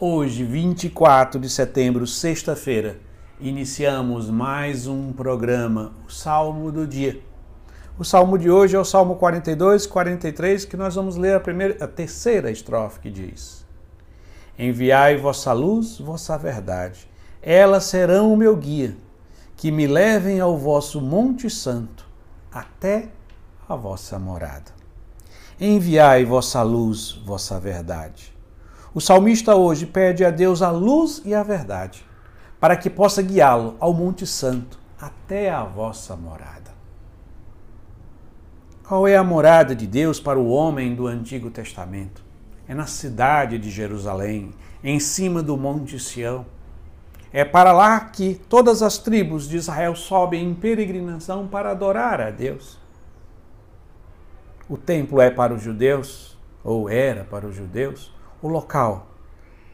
Hoje, 24 de setembro, sexta-feira, iniciamos mais um programa, o Salmo do Dia. O salmo de hoje é o Salmo 42, 43, que nós vamos ler a, primeira, a terceira estrofe que diz: Enviai vossa luz, vossa verdade, elas serão o meu guia, que me levem ao vosso Monte Santo, até a vossa morada. Enviai vossa luz, vossa verdade o salmista hoje pede a Deus a luz e a verdade, para que possa guiá-lo ao Monte Santo, até a vossa morada. Qual é a morada de Deus para o homem do Antigo Testamento? É na cidade de Jerusalém, em cima do Monte Sião. É para lá que todas as tribos de Israel sobem em peregrinação para adorar a Deus. O templo é para os judeus, ou era para os judeus, o local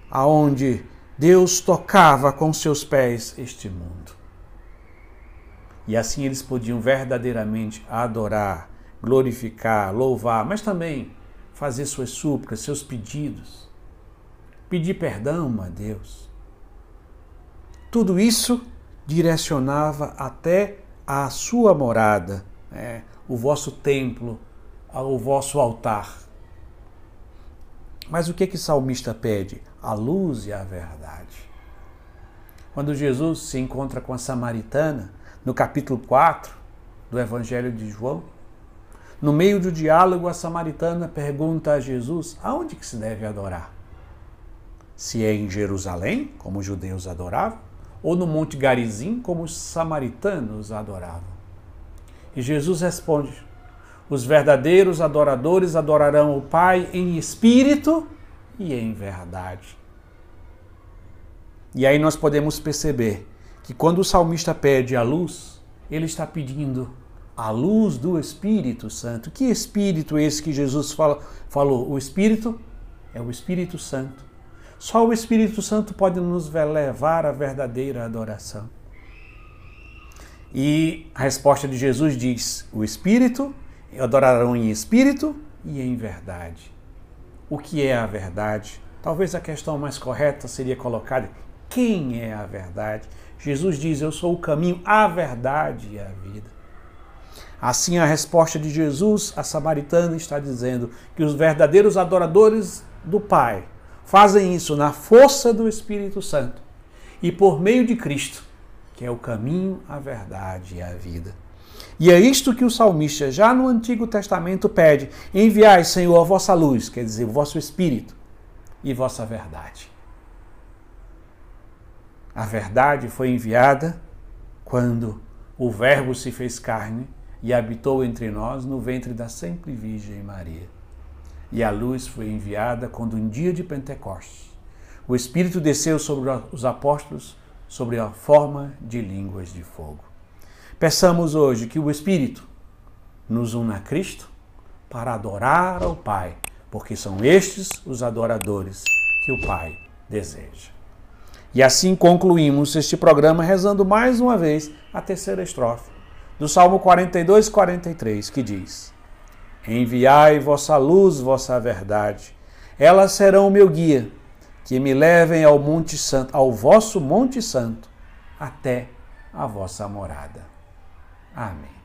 aonde Deus tocava com seus pés este mundo. E assim eles podiam verdadeiramente adorar, glorificar, louvar, mas também fazer suas súplicas, seus pedidos, pedir perdão a Deus. Tudo isso direcionava até a sua morada, né? o vosso templo, o vosso altar. Mas o que que o salmista pede? A luz e a verdade. Quando Jesus se encontra com a samaritana, no capítulo 4 do Evangelho de João, no meio do diálogo, a samaritana pergunta a Jesus aonde que se deve adorar. Se é em Jerusalém, como os judeus adoravam, ou no Monte Garizim, como os samaritanos adoravam. E Jesus responde: os verdadeiros adoradores adorarão o Pai em espírito e em verdade. E aí nós podemos perceber que quando o salmista pede a luz, ele está pedindo a luz do Espírito Santo. Que Espírito é esse que Jesus fala, falou? O Espírito é o Espírito Santo. Só o Espírito Santo pode nos levar à verdadeira adoração. E a resposta de Jesus diz: o Espírito adorarão em espírito e em verdade. O que é a verdade? Talvez a questão mais correta seria colocada: quem é a verdade? Jesus diz: Eu sou o caminho, a verdade e a vida. Assim, a resposta de Jesus a samaritana está dizendo que os verdadeiros adoradores do Pai fazem isso na força do Espírito Santo e por meio de Cristo, que é o caminho, a verdade e a vida. E é isto que o salmista, já no Antigo Testamento, pede: enviai, Senhor, a vossa luz, quer dizer, o vosso espírito e vossa verdade. A verdade foi enviada quando o Verbo se fez carne e habitou entre nós no ventre da sempre Virgem Maria. E a luz foi enviada quando, um dia de Pentecostes, o Espírito desceu sobre os apóstolos sobre a forma de línguas de fogo. Peçamos hoje que o Espírito nos una a Cristo para adorar ao Pai, porque são estes os adoradores que o Pai deseja. E assim concluímos este programa rezando mais uma vez a terceira estrofe do Salmo 42, 43, que diz: Enviai vossa luz, vossa verdade, elas serão o meu guia, que me levem ao Monte Santo, ao vosso Monte Santo, até a vossa morada. Amém.